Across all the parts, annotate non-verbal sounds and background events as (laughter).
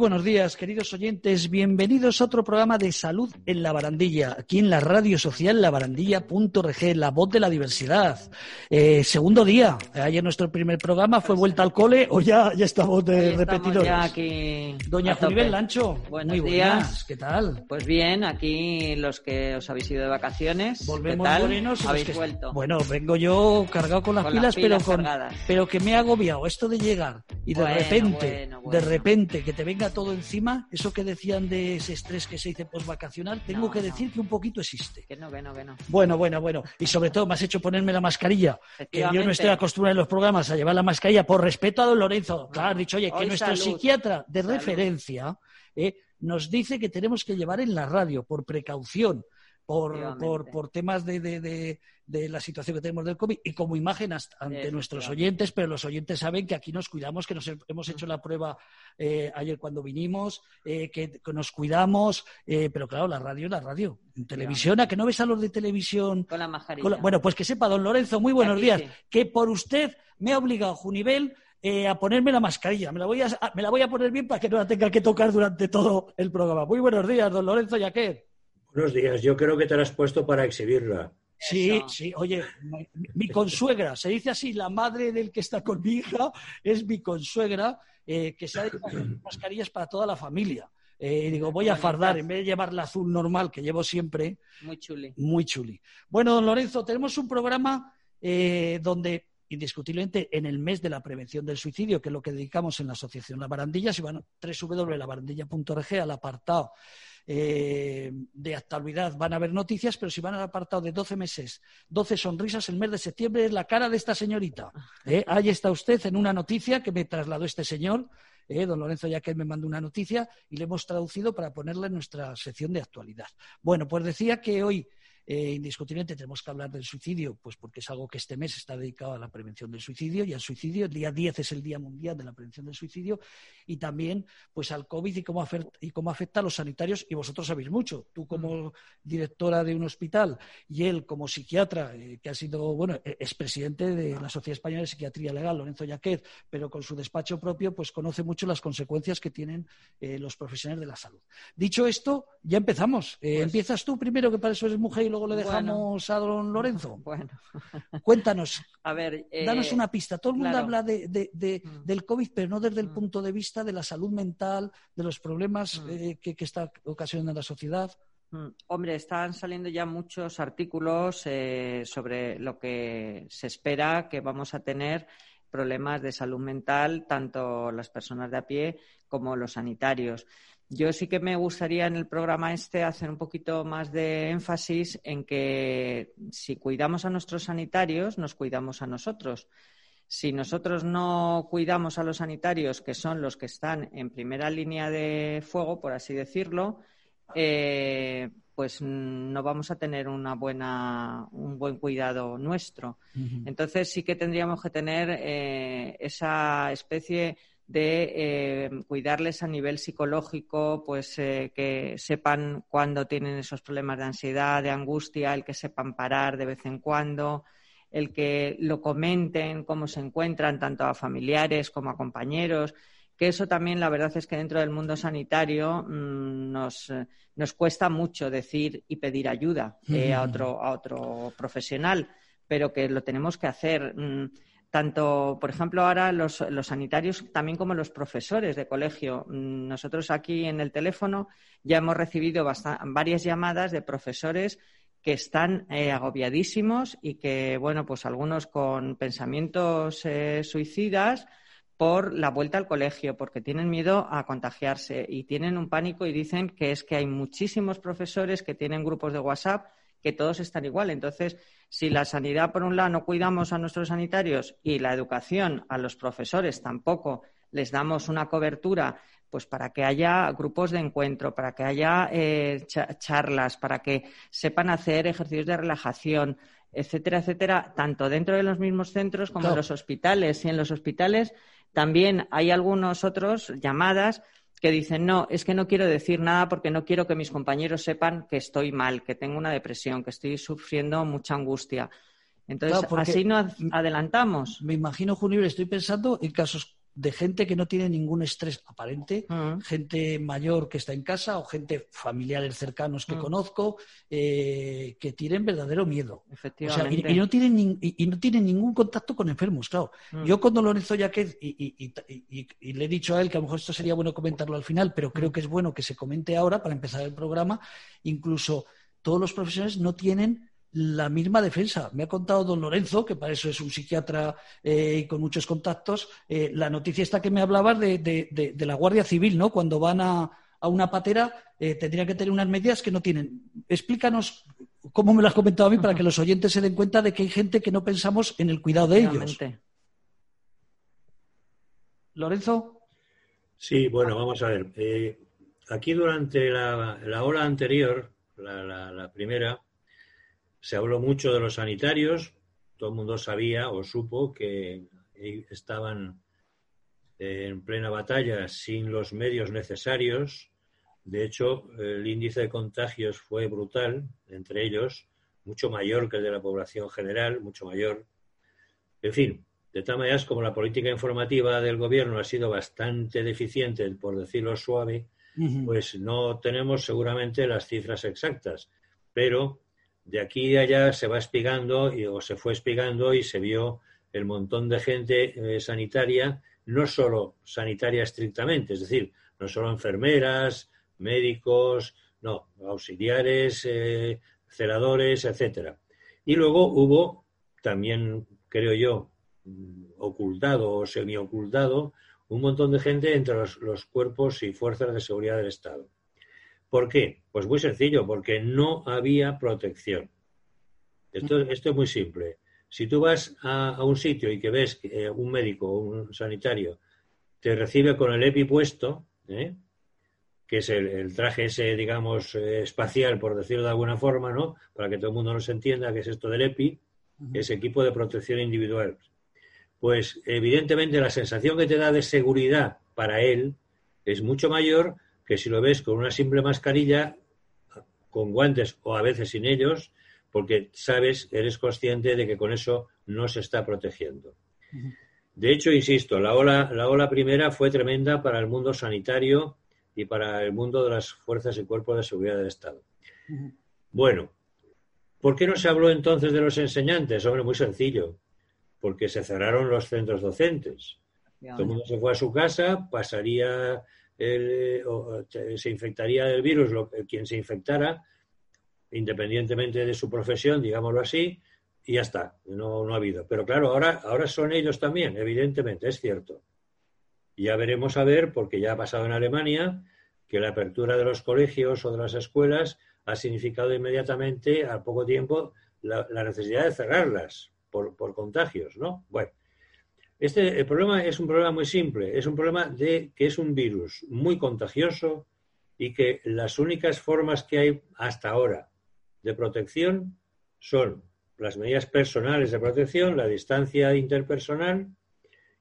Buenos días, queridos oyentes. Bienvenidos a otro programa de salud en la barandilla, aquí en la radio social labarandilla.org, la voz de la diversidad. Eh, segundo día. Ayer nuestro primer programa fue vuelta al cole, o ya, ya estamos de repetidores. ya aquí Doña. Junivel Lancho, Buenos muy días. buenas. ¿Qué tal? Pues bien, aquí los que os habéis ido de vacaciones. Volvemos ¿Qué tal? morenos Habéis que- vuelto. Bueno, vengo yo cargado con las Con pilas, las pilas pero con cargadas. pero que me ha agobiado esto de llegar y de Bueno, repente, bueno, de repente que te venga todo encima, eso que decían de ese estrés que se dice postvacacional, tengo No, que no. decir que un poquito existe. Que no, que no, que no. Bueno, bueno, bueno. Y sobre todo me has hecho ponerme la mascarilla. Que yo no estoy acostumbrado en los programas a llevar la mascarilla por respeto a don Lorenzo. Claro, has dicho, oye, que Hoy nuestro salud. psiquiatra de Salud. referencia eh, nos dice que tenemos que llevar en la radio por precaución. Por, por, por temas de, de- de- de la situación que tenemos del COVID y como imagen hasta- ante nuestros oyentes, pero los oyentes saben que aquí nos cuidamos, que nos he- hemos hecho la prueba eh, ayer cuando vinimos, eh, que, que nos cuidamos, eh, pero claro, la radio es la radio. En televisión, ¿a que no ves a los de televisión Con la mascarilla. con la- Bueno, pues que sepa, don Lorenzo, muy buenos Aquí días, sí. que por usted me ha obligado Junivel eh, a ponerme la mascarilla. Me la, voy a, me la voy a poner bien para que no la tenga que tocar durante todo el programa. Muy buenos días, don Lorenzo Yaquer. Buenos días, yo creo que te la has puesto para exhibirla. Sí, Eso. sí, oye, mi, mi consuegra, se dice así, la madre del que está con mi hija es mi consuegra, eh, que se ha dedicado a hacer mascarillas para toda la familia. Eh, y digo, voy a fardar, en vez de llevar la azul normal que llevo siempre, Muy chuli. muy chuli. Bueno, don Lorenzo, tenemos un programa eh, donde, indiscutiblemente, en el mes de la prevención del suicidio, que es lo que dedicamos en la Asociación La Barandilla, si van a www.labarandilla.org al apartado eh, de actualidad van a haber noticias, pero si van al apartado de 12 meses, 12 sonrisas, el mes de septiembre es la cara de esta señorita. (laughs) ¿eh? Ahí está usted en una noticia que me trasladó este señor. eh, don Lorenzo ya que me mandó una noticia y le hemos traducido para ponerla en nuestra sección de actualidad. Bueno, pues decía que hoy eh, indiscutiblemente tenemos que hablar del suicidio, pues porque es algo que este mes está dedicado a la prevención del suicidio y al suicidio. El día 10 es el Día Mundial de la Prevención del Suicidio y también pues al COVID y cómo, afer- y cómo afecta a los sanitarios. Y vosotros sabéis mucho. Tú como directora de un hospital y él como psiquiatra, eh, que ha sido, bueno, eh, expresidente de la Sociedad Española de Psiquiatría Legal, Lorenzo Yaquez, pero con su despacho propio, pues conoce mucho las consecuencias que tienen eh, los profesionales de la salud. Dicho esto, ya empezamos. Pues- Empiezas tú primero, que para eso eres mujer, y luego le Bueno. dejamos a don Lorenzo. (laughs) Bueno, Cuéntanos, a ver. eh, danos una pista. Todo el mundo claro. habla de, de- de- Mm. del COVID, pero no desde el Mm. punto de vista de la salud mental, de los problemas Mm. eh, que, que está ocasionando la sociedad. Hombre, están saliendo ya muchos artículos eh, sobre lo que se espera que vamos a tener problemas de salud mental, tanto las personas de a pie como los sanitarios. Yo sí que me gustaría en el programa este hacer un poquito más de énfasis en que si cuidamos a nuestros sanitarios, nos cuidamos a nosotros. Si nosotros no cuidamos a los sanitarios, que son los que están en primera línea de fuego, por así decirlo, eh, pues no vamos a tener una buena, un buen cuidado nuestro. Entonces sí que tendríamos que tener eh, esa especie de eh, cuidarles a nivel psicológico, pues eh, que sepan cuándo tienen esos problemas de ansiedad, de angustia, el que sepan parar de vez en cuando, el que lo comenten, cómo se encuentran tanto a familiares como a compañeros, que eso también la verdad es que dentro del mundo sanitario mmm, nos, eh, nos, cuesta mucho decir y pedir ayuda eh, a, otro, a otro profesional, pero que lo tenemos que hacer. Mmm, tanto, por ejemplo, ahora los, sanitarios, también como los profesores de colegio. Mm, Nosotros aquí en el teléfono ya hemos recibido varias llamadas de profesores que están eh, agobiadísimos y que, bueno, pues algunos con pensamientos eh, suicidas por la vuelta al colegio, porque tienen miedo a contagiarse y tienen un pánico y dicen que es que hay muchísimos profesores que tienen grupos de WhatsApp que todos están igual. Entonces, si la sanidad, por un lado, no cuidamos a nuestros sanitarios y la educación a los profesores tampoco les damos una cobertura, pues para que haya grupos de encuentro, para que haya eh, charlas, para que sepan hacer ejercicios de relajación, etcétera, etcétera, tanto dentro de los mismos centros como en los hospitales. Y en los hospitales también hay algunos otros llamadas que dicen, no, es que no quiero decir nada porque no quiero que mis compañeros sepan que estoy mal, que tengo una depresión, que estoy sufriendo mucha angustia. Entonces, así no adelantamos. Me imagino, Junior, estoy pensando en casos de gente que no tiene ningún estrés aparente, mm. gente mayor que está en casa o gente familiares cercanos que mm. conozco, eh, que tienen verdadero miedo. y, no tienen y, no tienen ningún contacto con enfermos, claro. Mm. Yo cuando Lorenzo Yaquez, y, y, le he dicho a él que a lo mejor esto sería bueno comentarlo al final, pero creo que es bueno que se comente ahora para empezar el programa, incluso todos los profesionales no tienen la misma defensa. Me ha contado don Lorenzo, que para eso es un psiquiatra eh, con muchos contactos, eh, la noticia esta que me hablabas de, la Guardia Civil, ¿no? Cuando van a, una patera, eh, tendrían que tener unas medidas que no tienen. Explícanos cómo me lo has comentado a mí para que los oyentes se den cuenta de que hay gente que no pensamos en el cuidado de ellos. Lorenzo. Sí, bueno, vamos a ver. Eh, aquí durante la, la ola anterior, la primera, se habló mucho de los sanitarios, todo el mundo sabía o supo que estaban en plena batalla sin los medios necesarios. De hecho, el índice de contagios fue brutal, entre ellos, mucho mayor que el de la población general, mucho mayor. En fin, de tal manera como la política informativa del gobierno ha sido bastante deficiente, por decirlo suave, pues no tenemos seguramente las cifras exactas, pero de aquí a allá se va espigando y, o se fue espigando y se vio el montón de gente eh, sanitaria, no solo sanitaria estrictamente, es decir, no solo enfermeras, médicos, no, auxiliares, eh, celadores, etcétera. Y luego hubo también, creo yo, mm, ocultado o semi-ocultado, un montón de gente entre los cuerpos y fuerzas de seguridad del Estado. ¿Por qué? Pues muy sencillo, porque no había protección. Esto, es muy simple. Si tú vas a, un sitio y que ves que eh, un médico o un sanitario te recibe con el EPI puesto, ¿eh? que es el, traje ese, digamos, eh, espacial, por decirlo de alguna forma, ¿no? Para que todo el mundo nos entienda qué es esto del EPI, es equipo de protección individual. Pues evidentemente la sensación que te da de seguridad para él es mucho mayor que si lo ves con una simple mascarilla, con guantes o a veces sin ellos, porque sabes, eres consciente de que con eso no se está protegiendo. De hecho, insisto, la ola, la ola primera fue tremenda para el mundo sanitario y para el mundo de las fuerzas y cuerpos de seguridad del Estado. Bueno, ¿por qué no se habló entonces de los enseñantes? Hombre, muy sencillo, porque se cerraron los centros docentes. Todo el mundo se fue a su casa, pasaría eh, se infectaría del virus lo, quien se infectara, independientemente de su profesión, digámoslo así, y ya está, no, no ha habido. Pero claro, ahora, ahora son ellos también, evidentemente, es cierto. Ya veremos a ver, porque ya ha pasado en Alemania, que la apertura de los colegios o de las escuelas ha significado inmediatamente, al poco tiempo, la, necesidad de cerrarlas por, por contagios, ¿no? Bueno, este, el problema es un problema muy simple, es un problema de que es un virus muy contagioso y que las únicas formas que hay hasta ahora de protección son las medidas personales de protección, la distancia interpersonal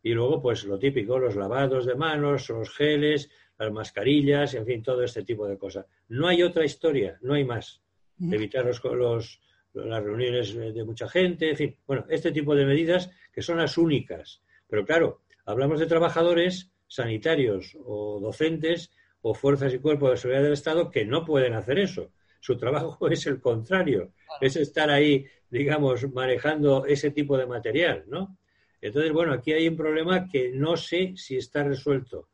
y luego pues lo típico, los lavados de manos, los geles, las mascarillas, en fin, todo este tipo de cosas. No hay otra historia, no hay más. Evitar los, los, las reuniones de mucha gente, en fin, bueno, este tipo de medidas que son las únicas pero claro, hablamos de trabajadores sanitarios o docentes o fuerzas y cuerpos de seguridad del Estado que no pueden hacer eso. Su trabajo (laughs) es el contrario, es estar ahí, digamos, manejando ese tipo de material, ¿no? Entonces, bueno, aquí hay un problema que no sé si está resuelto.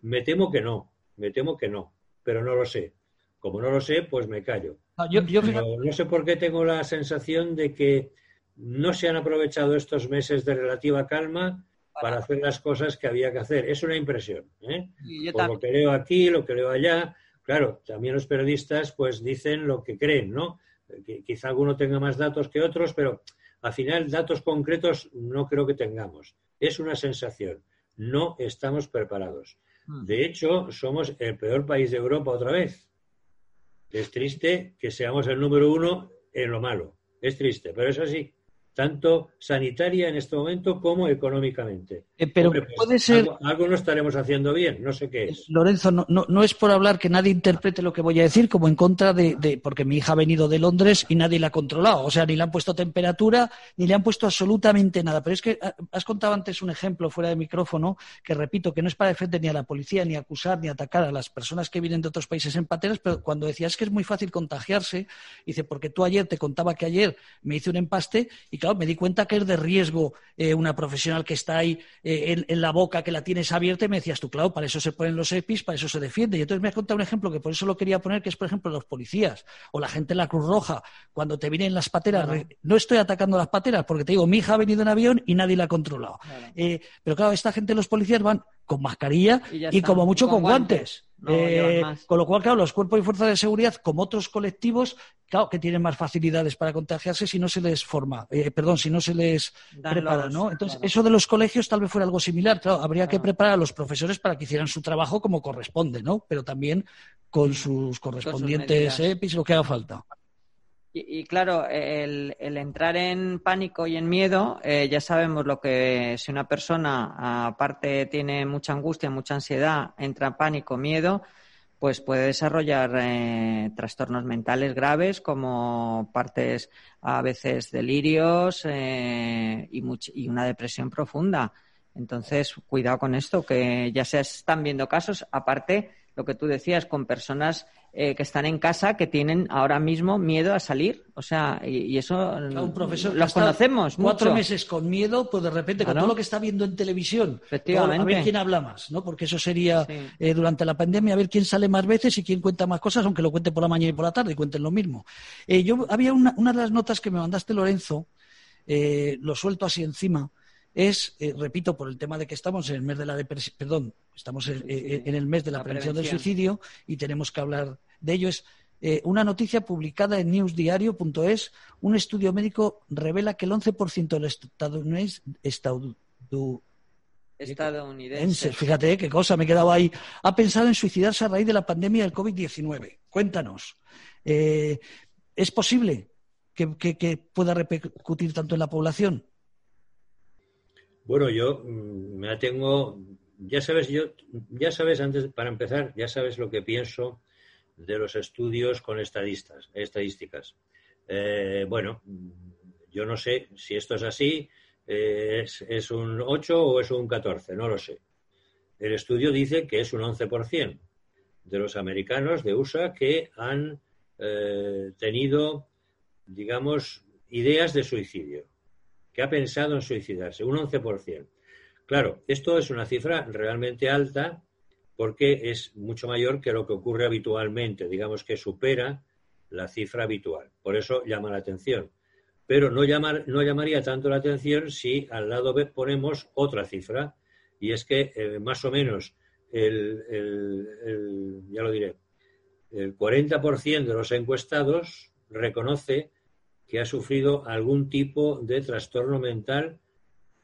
Me temo que no, me temo que no, pero no lo sé. Como no lo sé, pues me callo. Ah, no sé por qué tengo la sensación de que no se han aprovechado estos meses de relativa calma para hacer las cosas que había que hacer. Es una impresión. ¿eh? Yo Por lo que leo aquí, lo que leo allá. Claro, también los periodistas pues dicen lo que creen, ¿no? Quizá alguno tenga más datos que otros, pero al final datos concretos no creo que tengamos. Es una sensación. No estamos preparados. Mm. De hecho, somos el peor país de Europa otra vez. Es triste que seamos el número uno en lo malo. Es triste, pero es así. Tanto sanitaria en este momento como económicamente. Eh, pero Hombre, pues, puede ser, Algo, algo no estaremos haciendo bien, no sé qué es. Lorenzo, no, no, no es por hablar que nadie interprete lo que voy a decir como en contra de, de- porque mi hija ha venido de Londres y nadie la ha controlado. O sea, ni le han puesto temperatura, ni le han puesto absolutamente nada. Pero es que ah, has contado antes un ejemplo fuera de micrófono que repito que no es para defender ni a la policía, ni acusar, ni atacar a las personas que vienen de otros países en pateras, pero cuando decías que es muy fácil contagiarse, dice, porque tú ayer te contaba que ayer me hice un empaste y claro, me di cuenta que es de riesgo eh, una profesional que está ahí eh, en, en la boca, que la tienes abierta y me decías tú, claro, para eso se ponen los EPIs, para eso se defiende. Y entonces me has contado un ejemplo que por eso lo quería poner, que es, por ejemplo, los policías o la gente en la Cruz Roja, cuando te vienen las pateras. Claro. No estoy atacando las pateras, porque te digo, mi hija ha venido en avión y nadie la ha controlado. Claro. Eh, pero claro, esta gente, los policías, van con mascarilla Y y, como mucho con con, guantes. guantes. No Eh, más. con lo cual, claro, los cuerpos y fuerzas de seguridad, como otros colectivos, claro, que tienen más facilidades para contagiarse si no se les forma, eh, perdón, si no se les Dan prepara, los- ¿no? Entonces, claro. eso de los colegios tal vez fuera algo similar. Claro, habría que preparar a los profesores para que hicieran su trabajo como corresponde, ¿no? Pero también con sus correspondientes. EPIs, lo que haga falta. Y, y claro, el, el entrar en pánico y en miedo, eh, ya sabemos lo que si una persona aparte tiene mucha angustia, mucha ansiedad, entra en pánico, miedo, pues puede desarrollar eh, trastornos mentales graves como partes a veces delirios eh, y, una depresión profunda. Entonces, cuidado con esto, que ya se están viendo casos, aparte, lo que tú decías, con personas eh, que están en casa que tienen ahora mismo miedo a salir. O sea, y, y eso un profesor los conocemos cuatro mucho. meses con miedo, pues de repente con todo lo que está viendo en televisión, Efectivamente. a ver quién habla más, ¿no? Porque eso sería Sí. eh, durante la pandemia a ver quién sale más veces y quién cuenta más cosas, aunque lo cuente por la mañana y por la tarde y cuenten lo mismo. Eh, yo había una, una de las notas que me mandaste Lorenzo, eh, lo suelto así encima. Es, eh, repito, por el tema de que estamos en el mes de la depresión, perdón, estamos en, eh, en el mes de la, La prevención del suicidio y tenemos que hablar de ello. Es eh, una noticia publicada en newsdiario.es. Un estudio médico revela que el 11% de los estadounidenses, estadu- Estadounidenses. fíjate qué cosa, me he quedado ahí, ha pensado en suicidarse a raíz de la pandemia del COVID-19. Cuéntanos, ¿es posible que, que- que pueda repercutir tanto en la población? Bueno, yo mm, me atengo, ya sabes, yo, ya sabes, antes, para empezar, ya sabes lo que pienso de los estudios con estadistas, estadísticas. Eh, bueno, mm, yo no sé si esto es así, eh, es, es un 8 o es un 14, no lo sé. El estudio dice que es un 11% de los americanos de USA que han eh, tenido, digamos, ideas de suicidio que ha pensado en suicidarse, un 11%. Claro, esto es una cifra realmente alta porque es mucho mayor que lo que ocurre habitualmente, digamos que supera la cifra habitual. Por eso llama la atención. Pero no, llamar, no llamaría tanto la atención si al lado B ponemos otra cifra, y es que eh, más o menos el, ya lo diré, el 40% de los encuestados reconoce que ha sufrido algún tipo de trastorno mental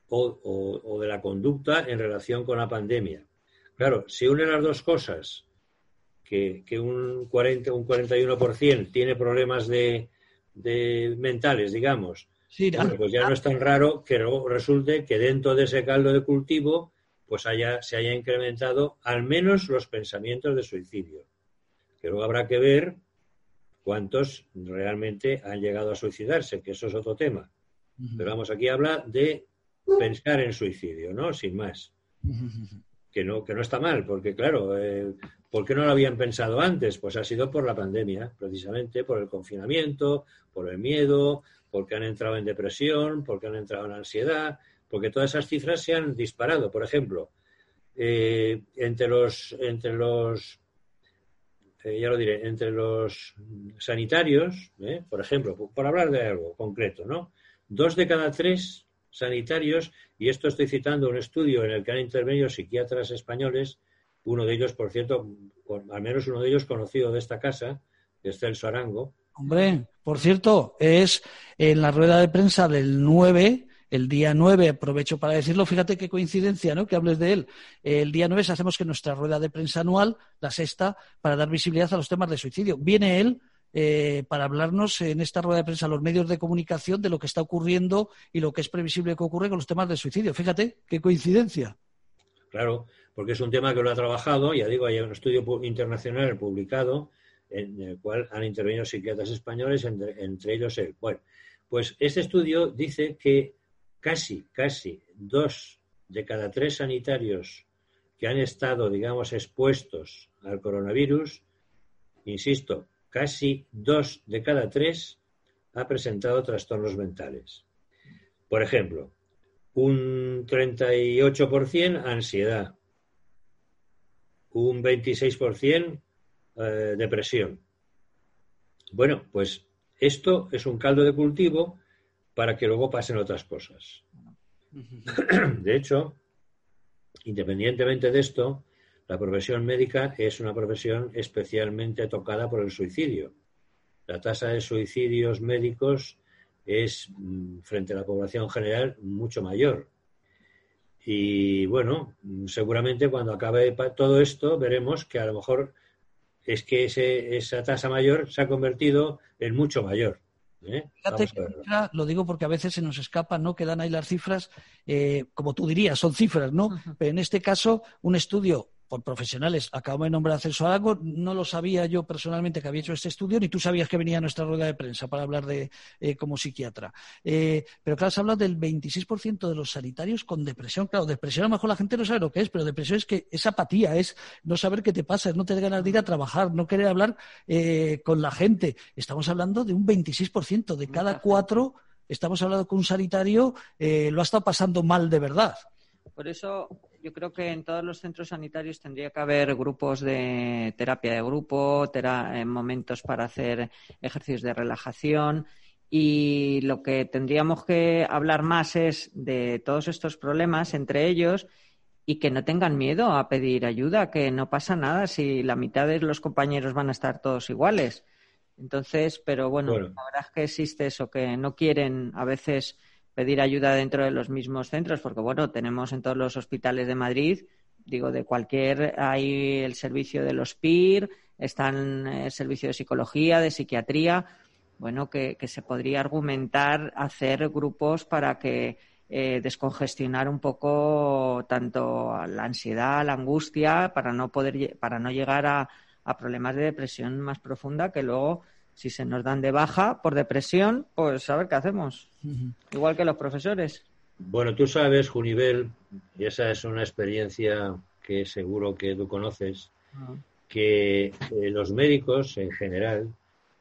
o, o- o de la conducta en relación con la pandemia. Claro, si une las dos cosas, que, que un 40, un 41% tiene problemas de, de mentales, digamos, Sí, bueno, pues ya no es tan raro que luego resulte que dentro de ese caldo de cultivo pues haya, se haya incrementado al menos los pensamientos de suicidio. Que luego habrá que ver cuántos realmente han llegado a suicidarse, que eso es otro tema. Pero vamos, aquí habla de pensar en suicidio, ¿no? Sin más. Que no, que no está mal, porque claro, eh, ¿por qué no lo habían pensado antes? Pues ha sido por la pandemia, precisamente, por el confinamiento, por el miedo, porque han entrado en depresión, porque han entrado en ansiedad, porque todas esas cifras se han disparado. Por ejemplo, eh, entre los, entre los eh, ya lo diré, entre los sanitarios, ¿eh? por ejemplo, por, hablar de algo concreto, ¿no? Dos de cada tres sanitarios, y esto estoy citando un estudio en el que han intervenido psiquiatras españoles, uno de ellos, por cierto, al menos uno de ellos conocido de esta casa, que es Celso Arango. Hombre, por cierto, es en la rueda de prensa del 9, el día 9, aprovecho para decirlo, fíjate qué coincidencia, ¿no? Que hables de él. El día 9 hacemos que nuestra rueda de prensa anual, la sexta, para dar visibilidad a los temas de suicidio. Viene él eh, para hablarnos en esta rueda de prensa a los medios de comunicación de lo que está ocurriendo y lo que es previsible que ocurra con los temas de suicidio. Fíjate, qué coincidencia. Claro, porque es un tema que lo ha trabajado, ya digo, hay un estudio internacional publicado en el cual han intervenido psiquiatras españoles, entre, entre ellos él. Bueno, pues este estudio dice que casi, casi dos de cada tres sanitarios que han estado, digamos, expuestos al coronavirus, insisto, casi dos de cada tres ha presentado trastornos mentales. Por ejemplo, un 38% ansiedad, un 26% eh, depresión. Bueno, pues esto es un caldo de cultivo para que luego pasen otras cosas. (clears throat) De hecho, independientemente de esto, la profesión médica es una profesión especialmente tocada por el suicidio. La tasa de suicidios médicos es, mm, frente a la población general, mucho mayor. Y bueno, seguramente cuando acabe todo esto veremos que a lo mejor es que esa tasa mayor se ha convertido en mucho mayor. ¿Eh? Fíjate, lo digo porque a veces se nos escapa, ¿no? Quedan ahí las cifras, eh, como tú dirías, son cifras, ¿no? Pero en este caso, un estudio por profesionales. Acabo de nombrar a Celso no lo sabía yo personalmente que había hecho este estudio, ni tú sabías que venía a nuestra rueda de prensa para hablar de eh, como psiquiatra. Eh, pero claro, se habla del 26% de los sanitarios con depresión. Claro, depresión a lo mejor la gente no sabe lo que es, pero depresión es que es apatía, es no saber qué te pasa, es no tener ganas de ir a trabajar, no querer hablar eh, con la gente. Estamos hablando de un 26%, de cada cuatro estamos hablando con un sanitario lo ha estado pasando mal de verdad. Por eso yo creo que en todos los centros sanitarios tendría que haber grupos de terapia de grupo, eh, momentos para hacer ejercicios de relajación y lo que tendríamos que hablar más es de todos estos problemas entre ellos y que no tengan miedo a pedir ayuda, que no pasa nada si la mitad de los compañeros van a estar todos iguales. Entonces, pero bueno, bueno. la verdad es que existe eso, que no quieren a veces pedir ayuda dentro de los mismos centros, porque bueno, tenemos en todos los hospitales de Madrid, digo, de cualquier, hay el servicio de los PIR, están el servicio de psicología, de psiquiatría, bueno, que, se podría argumentar hacer grupos para que eh, descongestionar un poco tanto la ansiedad, la angustia, para no poder, para no llegar a, a problemas de depresión más profunda que luego si se nos dan de baja por depresión, pues a ver qué hacemos. Igual que los profesores. Bueno, tú sabes, Junivel, y esa es una experiencia que seguro que tú conoces, ah. que eh, los médicos en general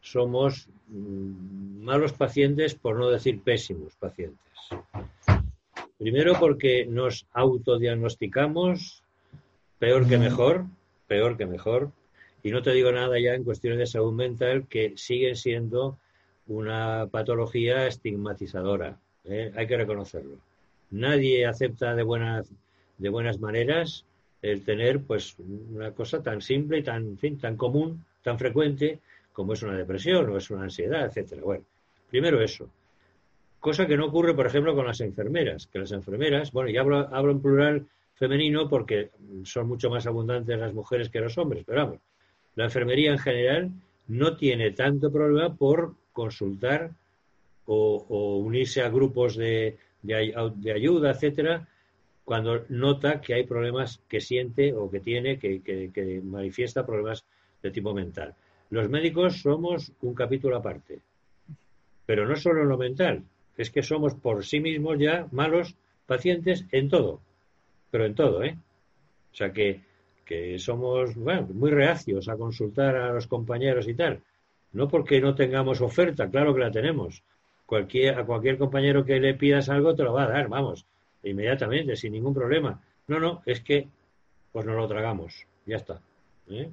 somos mm, malos pacientes, por no decir pésimos pacientes. Primero porque nos autodiagnosticamos peor que mejor, peor que mejor, y no te digo nada ya en cuestiones de salud mental que siguen siendo una patología estigmatizadora. ¿eh? Hay que reconocerlo. Nadie acepta de buenas, de buenas maneras el tener pues una cosa tan simple y tan, fin, tan común, tan frecuente como es una depresión o es una ansiedad, etcétera. Bueno, primero eso. Cosa que no ocurre, por ejemplo, con las enfermeras, que las enfermeras, bueno, y hablo, hablo en plural femenino porque son mucho más abundantes las mujeres que los hombres, pero vamos, la enfermería en general no tiene tanto problema por consultar o, unirse a grupos de, ayuda, etcétera, cuando nota que hay problemas que siente o que tiene, que, manifiesta problemas de tipo mental. Los médicos somos un capítulo aparte, pero no solo en lo mental, es que somos por sí mismos ya malos pacientes en todo, pero en todo, ¿eh? O sea que que somos bueno, muy reacios a consultar a los compañeros y tal. No porque no tengamos oferta, claro que la tenemos. Cualquier, a cualquier compañero que le pidas algo te lo va a dar, vamos, inmediatamente, sin ningún problema. No, no, es que pues nos lo tragamos, ya está. ¿eh?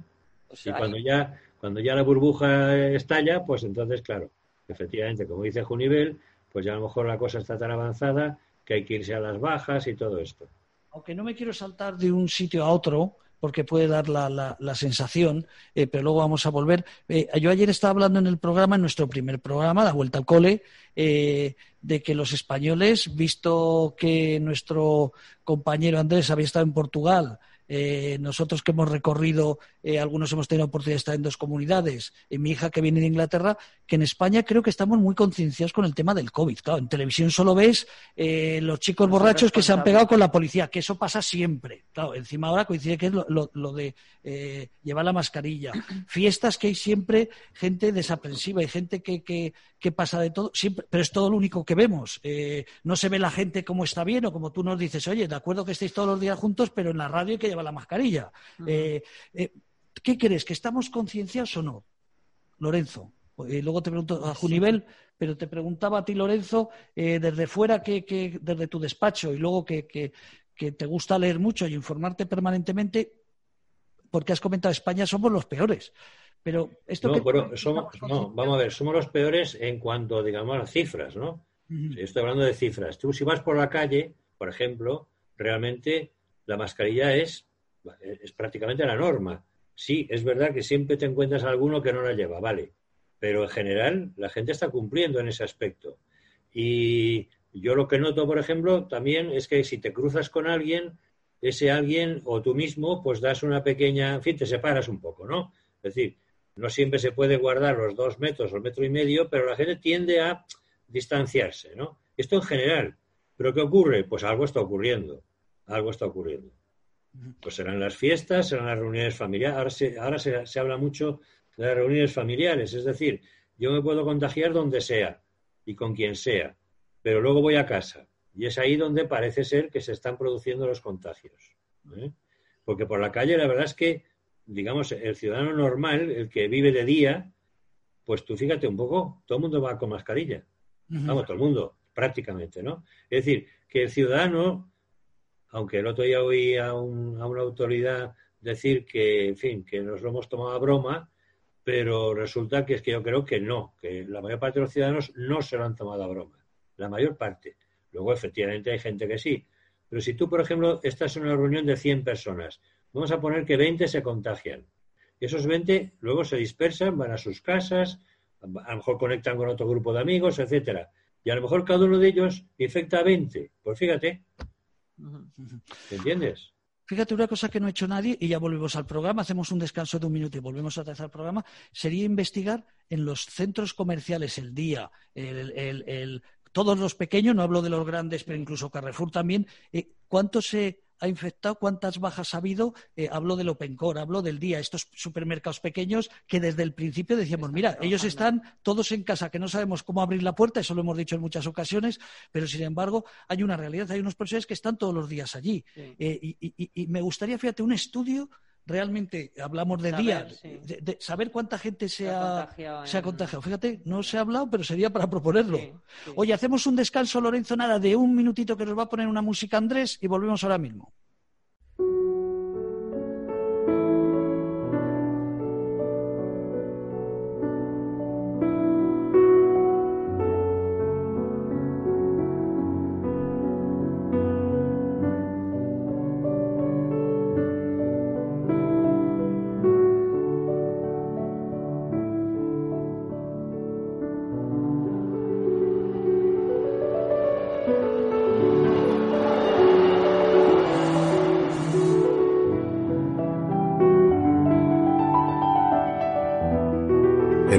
y cuando ya, cuando ya la burbuja estalla, pues entonces, claro, efectivamente, como dice Junivel, pues ya a lo mejor la cosa está tan avanzada que hay que irse a las bajas y todo esto. Aunque no me quiero saltar de un sitio a otro, porque puede dar la, la, la sensación, eh, pero luego vamos a volver. Eh, yo ayer estaba hablando en el programa, en nuestro primer programa, La Vuelta al Cole, eh, de que los españoles, visto que nuestro compañero Andrés había estado en Portugal, eh, nosotros que hemos recorrido, eh, algunos hemos tenido oportunidad de estar en dos comunidades, y mi hija que viene de Inglaterra, que en España creo que estamos muy concienciados con el tema del COVID. Claro, en televisión solo ves eh, los chicos borrachos que se han pegado con la policía, que eso pasa siempre. Claro, encima ahora coincide que es lo, lo- lo de eh, llevar la mascarilla. (clears throat) Fiestas que hay siempre gente desaprensiva y gente que, que, que pasa de todo, siempre, pero es todo lo único que vemos. Eh, no se ve la gente cómo está bien o como tú nos dices, oye, de acuerdo que estéis todos los días juntos, pero en la radio hay que llevar la mascarilla. Eh, eh, ¿Qué crees? ¿Que estamos concienciados o no? Lorenzo. Eh, luego te pregunto a Junivel, pero te preguntaba a ti, Lorenzo, eh, desde fuera, que, que- desde tu despacho y luego que, que- que te gusta leer mucho y informarte permanentemente, porque has comentado España somos los peores. Pero esto No, que- somos, no, vamos a ver, somos los peores en cuanto, digamos, a cifras, ¿no? Estoy hablando de cifras. Tú si vas por la calle, por ejemplo, realmente la mascarilla es, es prácticamente la norma. Sí, es verdad que siempre te encuentras alguno que no la lleva, vale. Pero en general la gente está cumpliendo en ese aspecto. Y yo lo que noto, por ejemplo, también es que si te cruzas con alguien, ese alguien o tú mismo, pues das una pequeña, en fin, te separas un poco, ¿no? Es decir, no siempre se puede guardar los dos metros o el metro y medio, pero la gente tiende a distanciarse, ¿no? Esto en general. ¿Pero qué ocurre? Pues algo está ocurriendo. Algo está ocurriendo. Pues serán las fiestas, serán las reuniones familiares. Ahora, se, ahora se, se habla mucho de las reuniones familiares. Es decir, yo me puedo contagiar donde sea y con quien sea, pero luego voy a casa. Y es ahí donde parece ser que se están produciendo los contagios. ¿eh? Porque por la calle la verdad es que, digamos, el ciudadano normal, el que vive de día, pues tú fíjate un poco, todo el mundo va con mascarilla. Vamos, todo el mundo, prácticamente, ¿no? Es decir, que el ciudadano, aunque el otro día oí a, un- a una autoridad decir que, en fin, que nos lo hemos tomado a broma, pero resulta que es que yo creo que no, que la mayor parte de los ciudadanos no se lo han tomado a broma. La mayor parte. Luego, efectivamente, hay gente que sí. Pero si tú, por ejemplo, estás en una reunión de 100 personas, vamos a poner que 20 se contagian. Esos 20 luego se dispersan, van a sus casas, a lo mejor conectan con otro grupo de amigos, etcétera. Y a lo mejor cada uno de ellos infecta a 20. Pues fíjate. ¿Me entiendes? Fíjate, una cosa que no ha hecho nadie, y ya volvemos al programa, hacemos un descanso de un minuto y volvemos a tercer programa, sería investigar en los centros comerciales el día, el, el- el- todos los pequeños, no hablo de los grandes, pero incluso Carrefour también, eh, cuánto se ha infectado, cuántas bajas ha habido, eh, hablo del Open Core, hablo del día, estos supermercados pequeños que desde el principio decíamos, mira, ellos están todos en casa, que no sabemos cómo abrir la puerta, eso lo hemos dicho en muchas ocasiones, pero sin embargo hay una realidad, hay unos profesionales que están todos los días allí. Sí. Eh, y, y- y me gustaría, fíjate, un estudio, realmente hablamos de Saber, día, sí. de, de saber cuánta gente se, Se ha contagiado se ha en- contagiado. Fíjate, no se ha hablado, pero sería para proponerlo. Sí, sí. Oye, hacemos un descanso, Lorenzo, nada, de un minutito que nos va a poner una música Andrés y volvemos ahora mismo.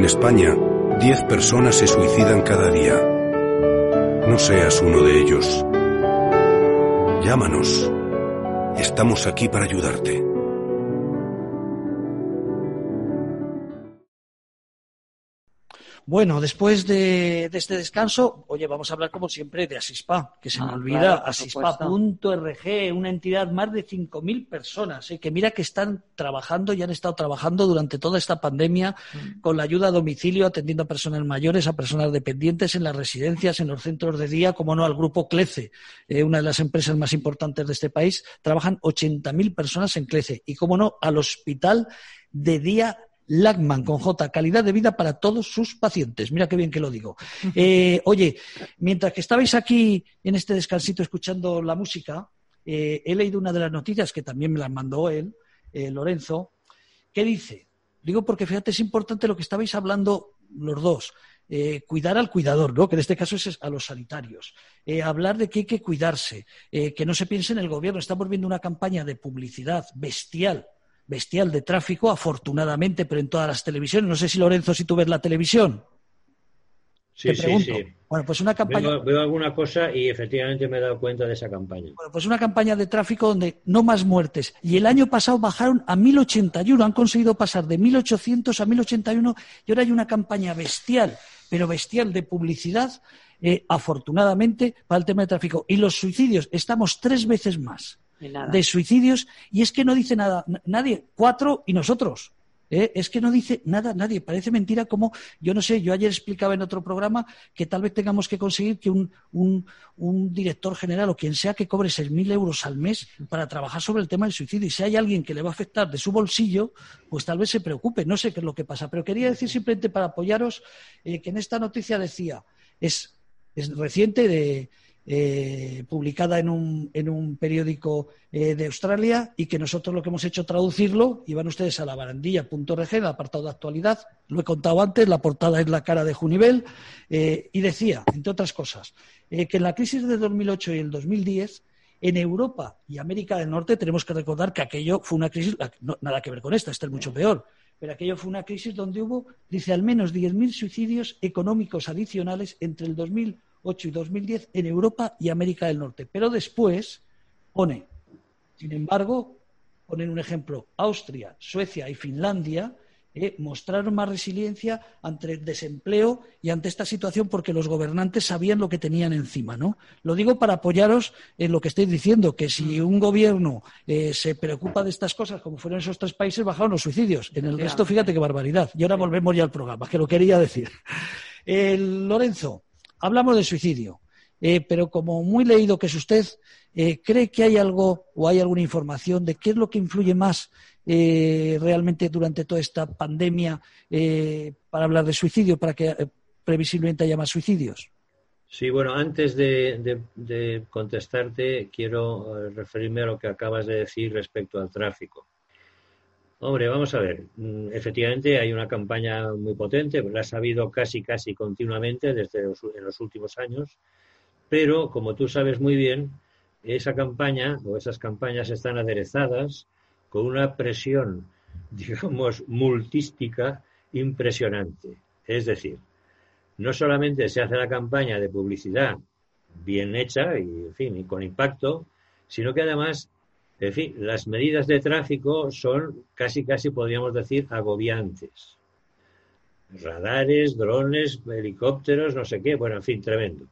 En España, 10 personas se suicidan cada día. No seas uno de ellos. Llámanos. Estamos aquí para ayudarte. Bueno, después de, de este descanso, oye, vamos a hablar como siempre de Asispa, que se me Ah, olvida, claro, asispa.org, una entidad más de 5.000 personas, eh, que mira que están trabajando y han estado trabajando durante toda esta pandemia Mm. con la ayuda a domicilio, atendiendo a personas mayores, a personas dependientes en las residencias, en los centros de día, como no, al grupo CLECE, eh, una de las empresas más importantes de este país. Trabajan 80.000 personas en CLECE y, como no, al hospital de día Lagman con J, calidad de vida para todos sus pacientes. Mira qué bien que lo digo. Eh, (laughs) oye, mientras que estabais aquí en este descansito escuchando la música, eh, he leído una de las noticias que también me las mandó él, eh, Lorenzo, que dice, digo porque fíjate, es importante lo que estabais hablando los dos. cuidar al cuidador, ¿no? que en este caso es a los sanitarios, hablar de que hay que cuidarse, que no se piense en el gobierno. Estamos viendo una campaña de publicidad bestial bestial de tráfico, afortunadamente, pero en todas las televisiones. No sé si Lorenzo, si tú ves la televisión. Sí, sí, sí. Bueno, pues una campaña. Veo, alguna cosa y efectivamente me he dado cuenta de esa campaña. Bueno, pues una campaña de tráfico donde no más muertes. Y el año pasado bajaron a 1081, han conseguido pasar de 1800 a 1081 y ahora hay una campaña bestial, pero bestial de publicidad, eh, afortunadamente, para el tema de tráfico. Y los suicidios, estamos tres veces más de suicidios y es que no dice nada nadie, cuatro y nosotros. ¿eh? Es que no dice nada nadie. Parece mentira como, yo no sé, yo ayer explicaba en otro programa que tal vez tengamos que conseguir que un, un, director general o quien sea que cobre 6.000 euros al mes para trabajar sobre el tema del suicidio. Y si hay alguien que le va a afectar de su bolsillo, pues tal vez se preocupe. No sé qué es lo que pasa. Pero quería decir simplemente para apoyaros eh, que en esta noticia decía, es, es reciente de eh, publicada en un, en un periódico eh, de Australia y que nosotros lo que hemos hecho traducirlo. Y van ustedes a la barandilla.org, el apartado de actualidad, lo he contado antes, la portada es la cara de Junivel, eh, y decía, entre otras cosas, que en la crisis de 2008 y el 2010 en Europa y América del Norte tenemos que recordar que aquello fue una crisis, nada que ver con esta, esta es mucho peor, pero aquello fue una crisis donde hubo, dice, al menos 10.000 suicidios económicos adicionales entre el 2000 2008 y 2010 en Europa y América del Norte. Pero después pone, sin embargo, ponen un ejemplo, Austria, Suecia y Finlandia eh, mostraron más resiliencia ante el desempleo y ante esta situación porque los gobernantes sabían lo que tenían encima, ¿no? Lo digo para apoyaros en lo que estáis diciendo, que si un gobierno eh, se preocupa de estas cosas, como fueron esos tres países, bajaron los suicidios. En el resto, fíjate qué barbaridad. Y ahora volvemos ya al programa, que lo quería decir. Lorenzo, hablamos de suicidio, eh, pero como muy leído que es usted, eh, ¿cree que hay algo o hay alguna información de qué es lo que influye más eh, realmente durante toda esta pandemia para hablar de suicidio, para que previsiblemente haya más suicidios? Sí, bueno, antes de contestarte, quiero referirme a lo que acabas de decir respecto al tráfico. Hombre, vamos a ver. Mm, efectivamente, hay una campaña muy potente, la ha habido casi, casi continuamente desde los, en los últimos años, pero como tú sabes muy bien, esa campaña o esas campañas están aderezadas con una presión, (laughs) digamos, multística impresionante. Es decir, no solamente se hace la campaña de publicidad bien hecha y, en fin, y con impacto, sino que además en fin, las medidas de tráfico son casi, casi podríamos decir, agobiantes. Radares, drones, helicópteros, no sé qué, bueno, en fin, tremendo.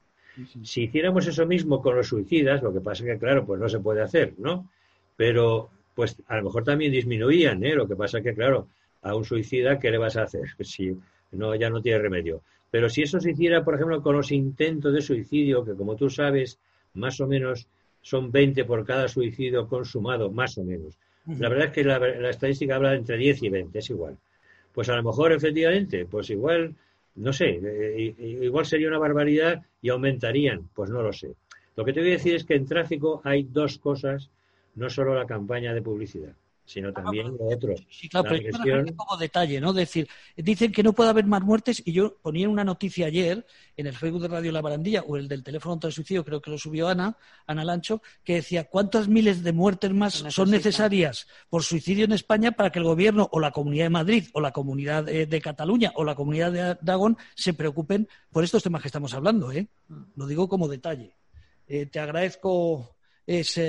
Si hiciéramos eso mismo con los suicidas, lo que pasa es que, claro, pues no se puede hacer, ¿no? Pero, pues a lo mejor también disminuían, ¿eh? Lo que pasa es que, claro, a un suicida, ¿qué le vas a hacer? (laughs) Si no, ya no tiene remedio. Pero si eso se hiciera, por ejemplo, con los intentos de suicidio, que como tú sabes, más o menos son 20 por cada suicidio consumado, más o menos. La verdad es que la, estadística habla entre 10 y 20, es igual. Pues a lo mejor, efectivamente, pues igual, no sé, eh, igual sería una barbaridad y aumentarían, pues no lo sé. Lo que te voy a decir es que en tráfico hay dos cosas, no solo la campaña de publicidad sino ah, también lo otro. Sí, claro, pero como detalle, ¿no? Decir, dicen que no puede haber más muertes y yo ponía una noticia ayer en el Facebook de Radio La Barandilla o el del teléfono contra el suicidio, creo que lo subió Ana, Ana Lancho, que decía cuántas miles de muertes más son necesarias por suicidio en España para que el gobierno o la Comunidad de Madrid o la Comunidad de, Cataluña o la Comunidad de Aragón se preocupen por estos temas que estamos hablando, ¿eh? Mm. Lo digo como detalle. Eh, te agradezco esa...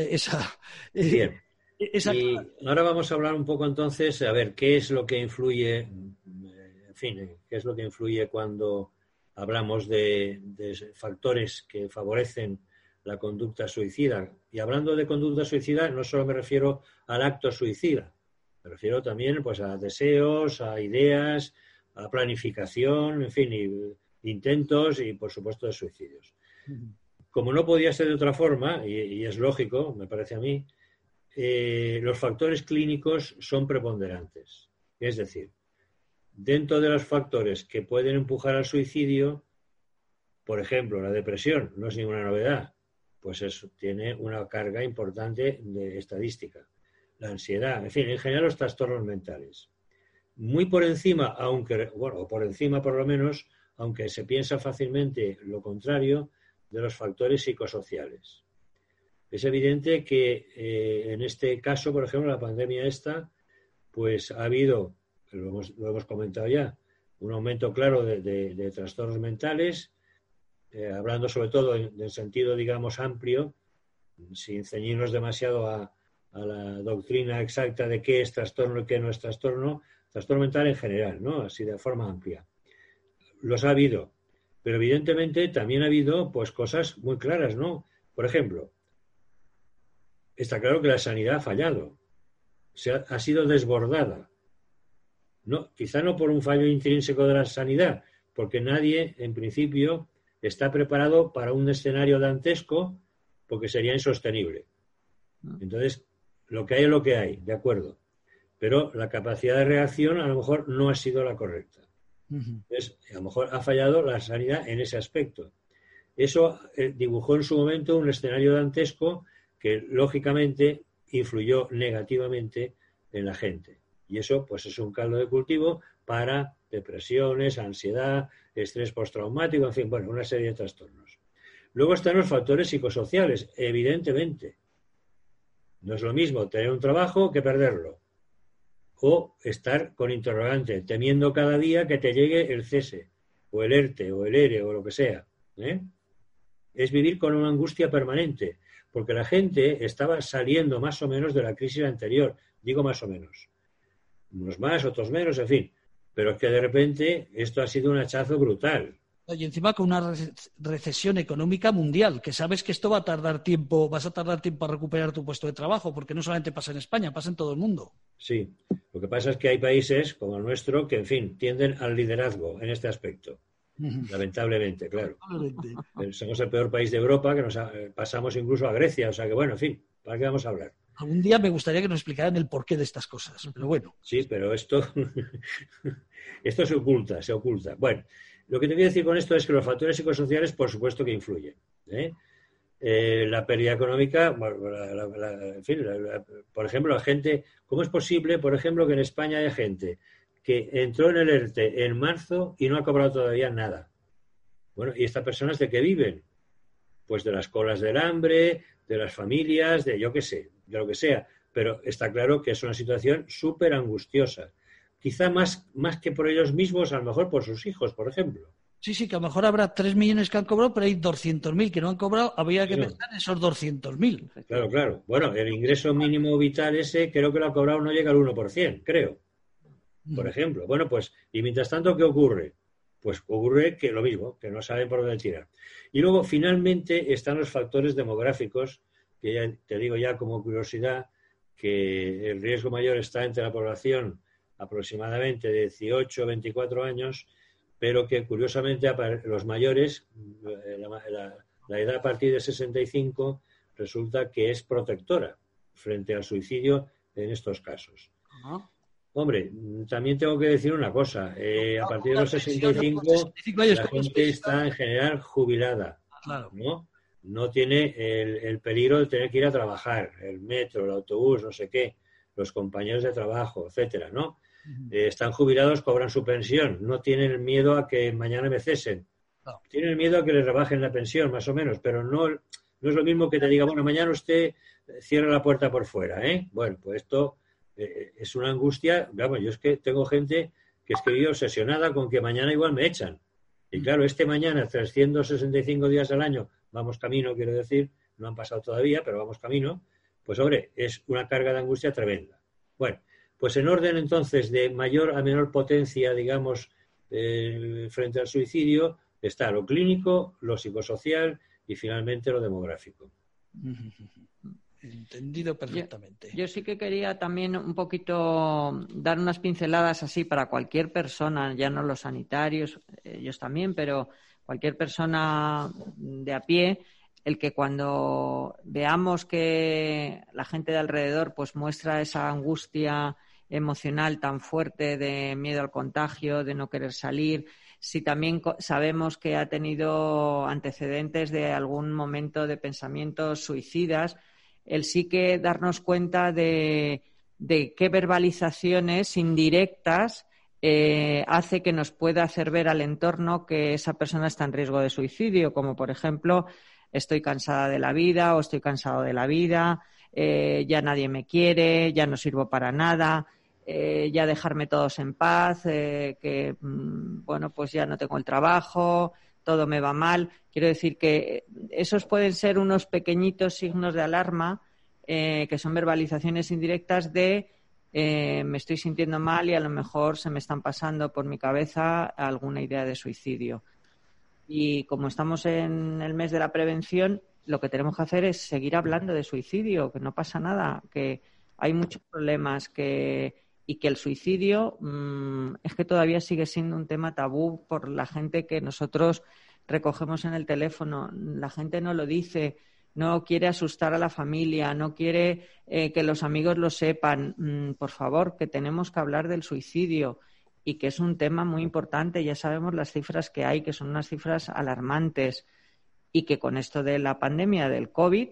Eh, y ahora vamos a hablar un poco entonces, a ver, qué es lo que influye, en fin, qué es lo que influye cuando hablamos de, factores que favorecen la conducta suicida. Y hablando de conducta suicida, no solo me refiero al acto suicida, me refiero también pues, a deseos, a ideas, a planificación, en fin, intentos y, por supuesto, de suicidios. Como no podía ser de otra forma, y es lógico, me parece a mí, eh, los factores clínicos son preponderantes. Es decir, dentro de los factores que pueden empujar al suicidio, por ejemplo, la depresión, no es ninguna novedad, pues eso tiene una carga importante de estadística. La ansiedad, en fin, en general los trastornos mentales. Muy por encima, aunque, bueno, por encima por lo menos, aunque se piensa fácilmente lo contrario, de los factores psicosociales. Es evidente que eh, en este caso, por ejemplo, la pandemia esta, pues ha habido, lo hemos, comentado ya, un aumento claro de, trastornos mentales, eh, hablando sobre todo en, en, sentido, digamos, amplio, sin ceñirnos demasiado a, a, la doctrina exacta de qué es trastorno y qué no es trastorno, trastorno mental en general, ¿no? Así de forma amplia. Los ha habido, pero evidentemente también ha habido pues cosas muy claras, ¿no? Por ejemplo, está claro que la sanidad ha fallado, se ha, ha sido desbordada. No, quizá no por un fallo intrínseco de la sanidad, porque nadie, en principio, está preparado para un escenario dantesco porque sería insostenible. Entonces, lo que hay es lo que hay, de acuerdo. Pero la capacidad de reacción a lo mejor no ha sido la correcta. Entonces, a lo mejor ha fallado la sanidad en ese aspecto. Eso eh, dibujó en su momento un escenario dantesco que, lógicamente, influyó negativamente en la gente. Y eso, pues, es un caldo de cultivo para depresiones, ansiedad, estrés postraumático, en fin, bueno, una serie de trastornos. Luego están los factores psicosociales, evidentemente. No es lo mismo tener un trabajo que perderlo o estar con interrogante, temiendo cada día que te llegue el cese, o el ERTE, o el ERE, o lo que sea. ¿eh? Es vivir con una angustia permanente, porque la gente estaba saliendo más o menos de la crisis anterior, digo más o menos. Unos más, otros menos, en fin. Pero es que de repente esto ha sido un hachazo brutal. Y encima con una recesión económica mundial, que sabes que esto va a tardar tiempo, vas a tardar tiempo a recuperar tu puesto de trabajo, porque no solamente pasa en España, pasa en todo el mundo. Sí, lo que pasa es que hay países como el nuestro que, en fin, tienden al liderazgo en este aspecto. Lamentablemente, claro. Somos el peor país de Europa, que nos pasamos incluso a Grecia, o sea que, bueno, en fin, ¿para qué vamos a hablar? Algún día me gustaría que nos explicaran el porqué de estas cosas, pero bueno. Sí, pero esto, (laughs) esto se oculta, se oculta. Bueno, lo que te voy a decir con esto es que los factores psicosociales, por supuesto que influyen. ¿eh? Eh, la pérdida económica, en fin, por ejemplo, la gente, ¿cómo es posible, por ejemplo, que en España haya gente que entró en el ERTE en marzo y no ha cobrado todavía nada? Bueno, ¿y estas personas de qué viven? Pues de las colas del hambre, de las familias, de yo qué sé, de lo que sea. Pero está claro que es una situación súper angustiosa quizá más, más que por ellos mismos, a lo mejor por sus hijos, por ejemplo. Sí, sí, que a lo mejor habrá 3 millones que han cobrado, pero hay 200.000 que no han cobrado. Habría que pensar en esos 200.000. Claro, claro. Bueno, el ingreso mínimo vital ese creo que lo ha cobrado no llega al 1%, creo. Por ejemplo. Bueno, pues, y mientras tanto, ¿qué ocurre? Pues ocurre que lo mismo, que no saben por dónde tirar. Y luego, finalmente, están los factores demográficos, que ya te digo ya como curiosidad, que el riesgo mayor está entre la población aproximadamente de 18 o 24 años, pero que curiosamente los mayores, eh, la, edad a partir de 65 resulta que es protectora frente al suicidio en estos casos. Hombre, también tengo que decir una cosa. Eh, a partir de los 65, la gente está en general jubilada. ¿no? no tiene el, el, peligro de tener que ir a trabajar, el metro, el autobús, no sé qué, los compañeros de trabajo, etcétera, ¿no? Eh, están jubilados, cobran su pensión, no tienen miedo a que mañana me cesen. Tienen miedo a que les rebajen la pensión, más o menos, pero no, no es lo mismo que te diga, bueno, mañana usted cierra la puerta por fuera, ¿eh? Bueno, pues esto eh, es una angustia. Vamos, yo es que tengo gente que es que vive obsesionada con que mañana igual me echan. Y claro, este mañana, 365 días al año, vamos camino, quiero decir, no han pasado todavía, pero vamos camino, pues hombre, es una carga de angustia tremenda. Bueno, pues en orden entonces de mayor a menor potencia, digamos, eh, frente al suicidio, está lo clínico, lo psicosocial y finalmente lo demográfico. Entendido perfectamente. Yo, sí que quería también un poquito dar unas pinceladas así para cualquier persona, ya no los sanitarios, ellos también, pero cualquier persona de a pie, el que cuando veamos que la gente de alrededor pues muestra esa angustia emocional tan fuerte de miedo al contagio, de no querer salir, si también sabemos que ha tenido antecedentes de algún momento de pensamientos suicidas, el sí que darnos cuenta de, qué verbalizaciones indirectas eh, hace que nos pueda hacer ver al entorno que esa persona está en riesgo de suicidio, como por ejemplo, estoy cansada de la vida o estoy cansado de la vida, eh, ya nadie me quiere, ya no sirvo para nada, eh, ya dejarme todos en paz, que mm, bueno, pues ya no tengo el trabajo, todo me va mal. Quiero decir que esos pueden ser unos pequeñitos signos de alarma que son verbalizaciones indirectas de me estoy sintiendo mal y a lo mejor se me están pasando por mi cabeza alguna idea de suicidio. Y como estamos en el mes de la prevención, lo que tenemos que hacer es seguir hablando de suicidio, que no pasa nada, que hay muchos problemas que, y que el suicidio mm, es que todavía sigue siendo un tema tabú por la gente que nosotros recogemos en el teléfono. La gente no lo dice, no quiere asustar a la familia, no quiere eh, que los amigos lo sepan. Mm, por favor, que tenemos que hablar del suicidio y que es un tema muy importante. Ya sabemos las cifras que hay, que son unas cifras alarmantes y que con esto de la pandemia del COVID,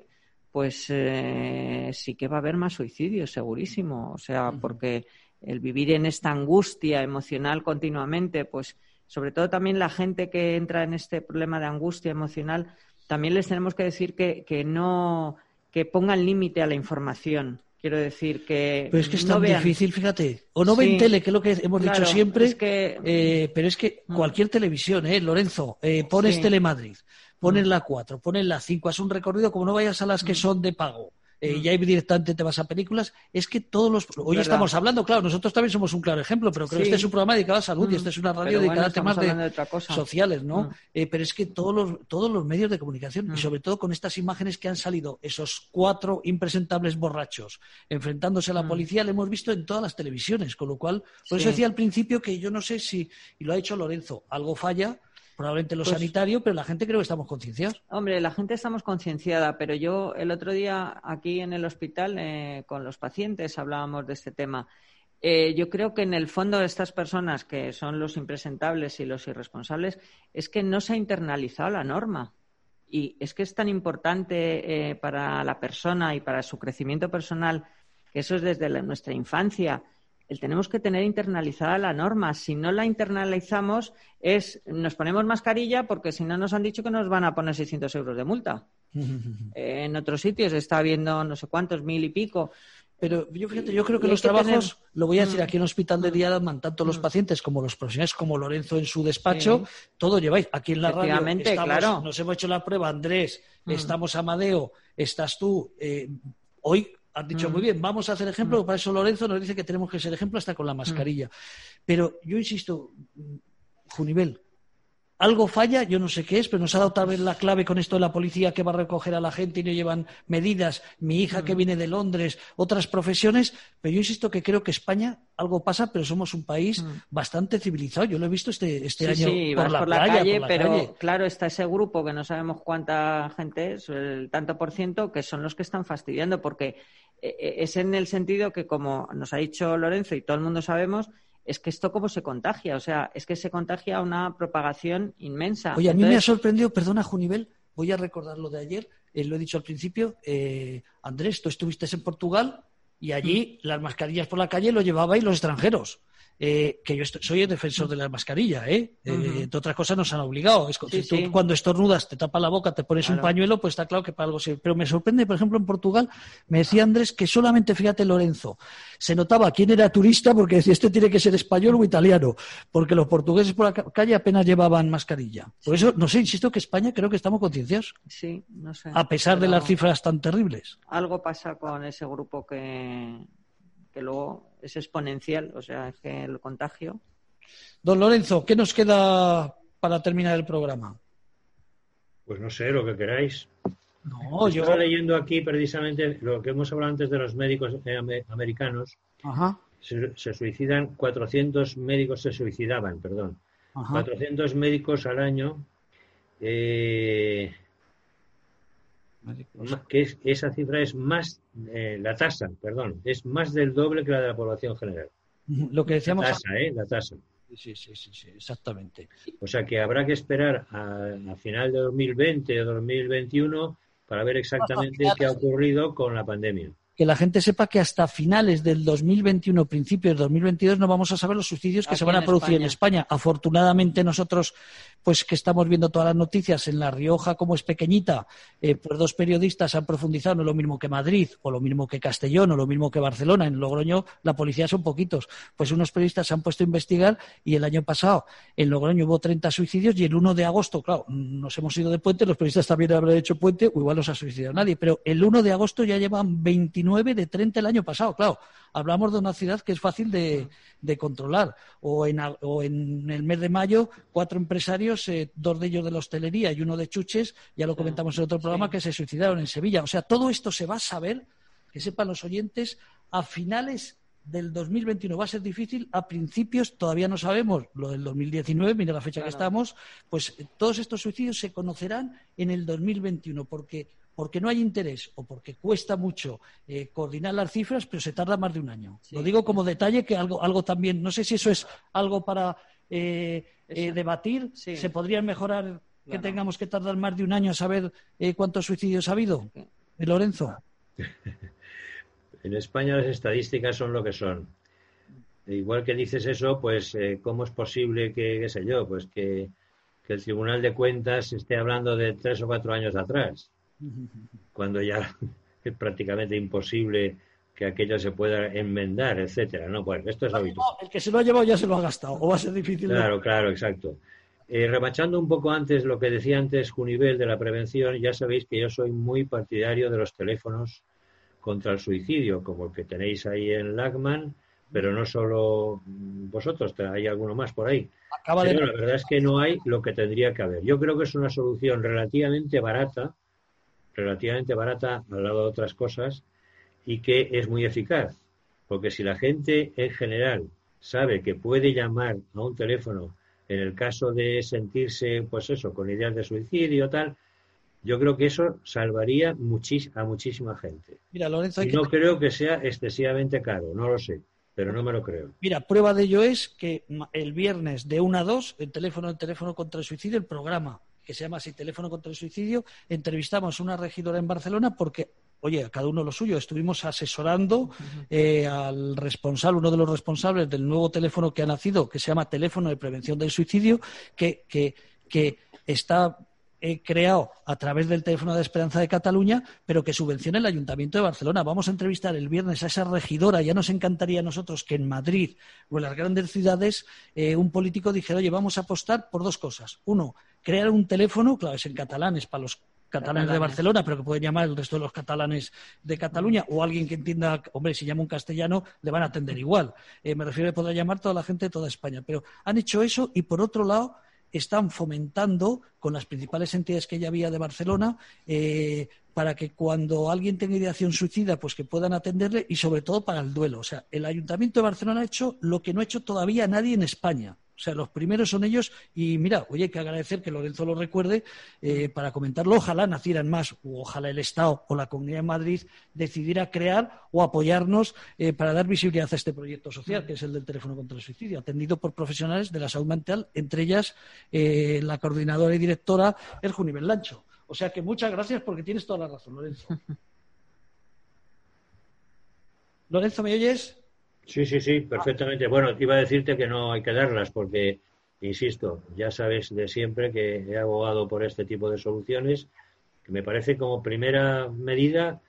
pues eh, sí que va a haber más suicidios, segurísimo. O sea, porque el vivir en esta angustia emocional continuamente, pues sobre todo también la gente que entra en este problema de angustia emocional, también les tenemos que decir que, que no que pongan límite a la información. Quiero decir que. Pero es que es tan difícil, fíjate. O no ven tele, que es lo que hemos dicho siempre. Eh, pero es que mm. cualquier televisión, ¿eh? Lorenzo, eh, pones Telemadrid, pones mm. la 4, pones la 5, haz un recorrido como no vayas a las que mm. son de pago eh, mm. ya directamente te vas a películas, es que todos los... Hoy estamos hablando, claro, nosotros también somos un claro ejemplo, pero creo que este es un programa dedicado a salud y este es una radio dedicada a temas de, sociales, ¿no? Mm. Eh, pero es que todos los, todos los medios de comunicación, y sobre todo con estas imágenes que han salido, esos cuatro impresentables borrachos enfrentándose a la policía, lo hemos visto en todas las televisiones, con lo cual, por eso decía al principio que yo no sé si, y lo ha dicho Lorenzo, algo falla probablemente lo pues sanitario, pero la gente creo que estamos concienciados. Hombre, la gente estamos concienciada, pero yo el otro día aquí en el hospital eh, con los pacientes hablábamos de este tema. Eh, yo creo que en el fondo de estas personas que son los impresentables y los irresponsables es que no se ha internalizado la norma. Y es que es tan importante eh, para la persona y para su crecimiento personal, que eso es desde nuestra infancia, el tenemos que tener internalizada la norma. Si no la internalizamos, es nos ponemos mascarilla porque si no nos han dicho que nos van a poner 600 euros de multa. (laughs) en otros sitios está habiendo no sé cuántos, mil y pico. Pero yo fíjate, yo creo que los trabajos, lo voy a decir mm. aquí en el hospital de día, tanto los mm. pacientes como los profesionales, como Lorenzo en su despacho, todo lleváis. Aquí en la radio estamos, nos hemos hecho la prueba, Andrés, mm. estamos Amadeo, estás tú. Eh, hoy has dicho muy bien, vamos a hacer ejemplo, para eso Lorenzo nos dice que tenemos que ser ejemplo hasta con la mascarilla. Pero yo insisto, Junivel, algo falla, yo no sé qué es, pero nos ha dado tal vez la clave con esto de la policía que va a recoger a la gente y no llevan medidas, mi hija que viene de Londres, otras profesiones, pero yo insisto que creo que España algo pasa, pero somos un país bastante civilizado. Yo lo he visto este, este año por, la, calle, pero claro, está ese grupo que no sabemos cuánta gente es, el tanto por ciento, que son los que están fastidiando, porque es en el sentido que, como nos ha dicho Lorenzo y todo el mundo sabemos, es que esto cómo se contagia, o sea, es que se contagia una propagación inmensa. Oye, a mí me ha sorprendido, perdona, Junivel, voy a recordar lo de ayer, eh, lo he dicho al principio, eh, Andrés, tú estuviste en Portugal y allí mm. las mascarillas por la calle lo llevabais los extranjeros. Eh, que yo soy el defensor de la mascarilla, ¿eh? eh otras cosas nos han obligado. Es, si tú cuando estornudas te tapas la boca, te pones un pañuelo, pues está claro que para algo sirve. Pero me sorprende, por ejemplo, en Portugal, me decía Andrés que solamente, fíjate, Lorenzo, se notaba quién era turista porque decía, este tiene que ser español o italiano, porque los portugueses por la calle apenas llevaban mascarilla. Por eso, no sé, insisto que España creo que estamos concienciados. Sí, no sé. A pesar de las cifras tan terribles. Algo pasa con ese grupo que, que luego es exponencial, o sea, es que el contagio. Don Lorenzo, ¿qué nos queda para terminar el programa? Pues no sé, lo que queráis. No, yo estaba leyendo aquí precisamente lo que hemos hablado antes de los médicos eh, americanos. Ajá. Se, suicidan, 400 médicos se suicidaban, perdón. 400 médicos al año. Eh, que es- esa cifra es más, eh, la tasa, perdón, es más del doble que la de la población general. (laughs) Lo que La decíamos. tasa, ¿eh? La tasa. Sí, sí, sí, sí, exactamente. O sea que habrá que esperar a, a final de 2020 o 2021 para ver exactamente qué ha ocurrido con la pandemia. Que la gente sepa que hasta finales del 2021, principios del 2022, no vamos a saber los suicidios que Aquí se van a producir en España. España. Afortunadamente nosotros, pues que estamos viendo todas las noticias en La Rioja, como es pequeñita, eh, pues dos periodistas han profundizado, no es lo mismo que Madrid, o lo mismo que Castellón, o lo mismo que Barcelona. En Logroño la policía son poquitos. Pues unos periodistas se han puesto a investigar y el año pasado en Logroño hubo 30 suicidios y el 1 de agosto, claro, nos hemos ido de puente, los periodistas también habrán hecho puente, o igual no se ha suicidado nadie, pero el 1 de agosto ya llevan 29 de 30 el año pasado, claro. Hablamos de una ciudad que es fácil de, de controlar. O en, o en el mes de mayo, cuatro empresarios, eh, dos de ellos de la hostelería y uno de chuches, ya lo comentamos en otro programa, que se suicidaron en Sevilla. O sea, todo esto se va a saber, que sepan los oyentes, a finales del 2021 va a ser difícil, a principios todavía no sabemos, lo del 2019, mira la fecha que estamos, pues eh, todos estos suicidios se conocerán en el 2021 porque porque no hay interés o porque cuesta mucho eh, coordinar las cifras, pero se tarda más de un año. Sí. Lo digo como detalle que algo, algo también, no sé si eso es algo para eh, eh, debatir, Sí. se podría mejorar que tengamos que tardar más de un año a saber eh, cuántos suicidios ha habido. Eh, Lorenzo. (laughs) En España las estadísticas son lo que son. E Igual que dices eso, pues eh, ¿cómo es posible que, qué sé yo, pues que, que el Tribunal de Cuentas esté hablando de tres o cuatro años atrás, (laughs) cuando ya (laughs) es prácticamente imposible que aquello se pueda enmendar, etcétera, ¿no? Pues esto es habitual. No, el que se lo ha llevado ya se lo ha gastado, o va a ser difícil. de- Claro, claro, exacto. Eh, remachando un poco antes lo que decía antes Junivel de la prevención, ya sabéis que yo soy muy partidario de los teléfonos contra el suicidio, como el que tenéis ahí en Lagman, pero no solo vosotros, hay alguno más por ahí. Acaba de Pero la verdad es que no hay lo que tendría que haber. Yo creo que es una solución relativamente barata, relativamente barata al lado de otras cosas, y que es muy eficaz. Porque si la gente en general sabe que puede llamar a un teléfono en el caso de sentirse, pues eso, con ideas de suicidio tal, yo creo que eso salvaría muchis- a muchísima gente. Mira, Lorenzo, Y que- no creo que sea excesivamente caro, no lo sé, pero no me lo creo. Mira, prueba de ello es que el viernes de 1 a 2, el teléfono, el teléfono contra el suicidio, el programa que se llama así Teléfono contra el Suicidio, entrevistamos a una regidora en Barcelona porque, oye, a cada uno lo suyo, estuvimos asesorando eh, al responsable, uno de los responsables del nuevo teléfono que ha nacido, que se llama Teléfono de Prevención del Suicidio, que, que, que está eh, creado a través del teléfono de Esperanza de Cataluña, pero que subvenciona el Ayuntamiento de Barcelona. Vamos a entrevistar el viernes a esa regidora. Ya nos encantaría a nosotros que en Madrid o en las grandes ciudades eh, un político dijera, oye, vamos a apostar por dos cosas. Uno, crear un teléfono, claro, es en catalán, es para los catalanes de. Barcelona, pero que pueden llamar el resto de los catalanes de Cataluña, o alguien que entienda, hombre, si llama un castellano, le van a atender igual. Eh, me refiero a que podrá llamar toda la gente de toda España. Pero han hecho eso y, por otro lado, están fomentando con las principales entidades que ya había de Barcelona eh, para que cuando alguien tenga ideación suicida, pues que puedan atenderle y sobre todo para el duelo. O sea, el Ayuntamiento de Barcelona ha hecho lo que no ha hecho todavía nadie en España. O sea, los primeros son ellos y mira, oye, hay que agradecer que Lorenzo lo recuerde eh, para comentarlo. Ojalá nacieran más, o ojalá el Estado o la Comunidad de Madrid decidiera crear o apoyarnos eh, para dar visibilidad a este proyecto social, que es el del teléfono contra el suicidio, atendido por profesionales de la salud mental, entre ellas eh, la coordinadora y directora El Junivel Lancho. O sea que muchas gracias porque tienes toda la razón, Lorenzo. (laughs) Lorenzo, ¿me oyes? Sí, sí, sí, perfectamente. Bueno, iba a decirte que no hay que darlas porque, insisto, ya sabes de siempre que he abogado por este tipo de soluciones, que me parece como primera medida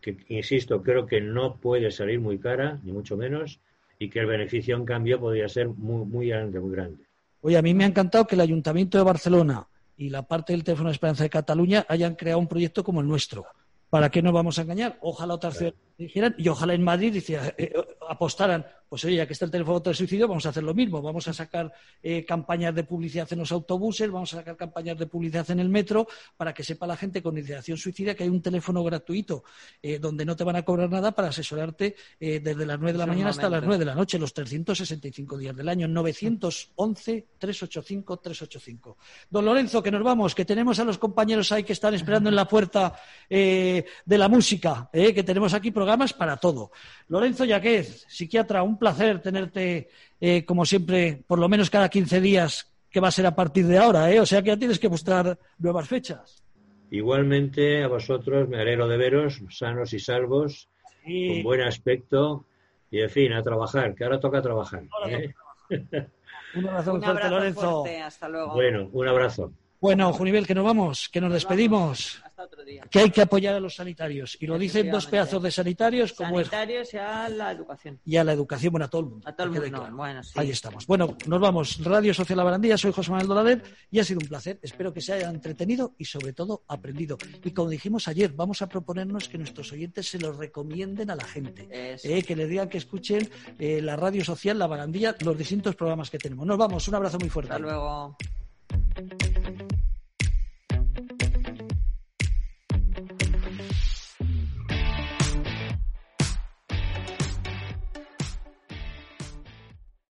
que, insisto, creo que no puede salir muy cara, ni mucho menos, y que el beneficio en cambio podría ser muy, muy grande, muy grande. Oye, a mí me ha encantado que el Ayuntamiento de Barcelona y la parte del Teléfono de Esperanza de Cataluña hayan creado un proyecto como el nuestro. ¿Para qué nos vamos a engañar? Ojalá otras ciudades dijeran, y ojalá en Madrid decía, eh, apostaran, pues oye, ya que está el teléfono de suicidio, vamos a hacer lo mismo, vamos a sacar eh, campañas de publicidad en los autobuses, vamos a sacar campañas de publicidad en el metro, para que sepa la gente con ideación suicida que hay un teléfono gratuito eh, donde no te van a cobrar nada para asesorarte eh, desde las 9 de la mañana hasta las momentos. 9 de la noche, los 365 días del año, 911-385-385. Don Lorenzo, que nos vamos, que tenemos a los compañeros ahí que están esperando en la puerta eh, de la música, eh, que tenemos aquí programas para todo. Lorenzo Yaquez, psiquiatra, un placer tenerte, eh, como siempre, por lo menos cada 15 días, que va a ser a partir de ahora, ¿eh? O sea que ya tienes que buscar nuevas fechas. Igualmente a vosotros me alegro de veros sanos y salvos, con buen aspecto y en fin, a trabajar, que ahora toca trabajar. ¿eh? Un abrazo muy Un fuerte, abrazo Lorenzo. fuerte, hasta luego. Bueno, un abrazo. Bueno, Junivel, que nos vamos, que nos despedimos. Hasta otro día. Que hay que apoyar a los sanitarios. Y lo dicen dos pedazos de sanitarios como es Sanitarios y a la educación. y a la educación, bueno, a todo el mundo. A todo el mundo. claro. Bueno, sí. Ahí estamos. Bueno, nos vamos. Radio Social La Barandilla, soy José Manuel Dorader y ha sido un placer. Espero que se hayan entretenido y sobre todo aprendido. Y como dijimos ayer, vamos a proponernos que nuestros oyentes se lo recomienden a la gente. Eh, que les digan que escuchen eh, la Radio Social La Barandilla, los distintos programas que tenemos. Nos vamos. Un abrazo muy fuerte. Hasta luego.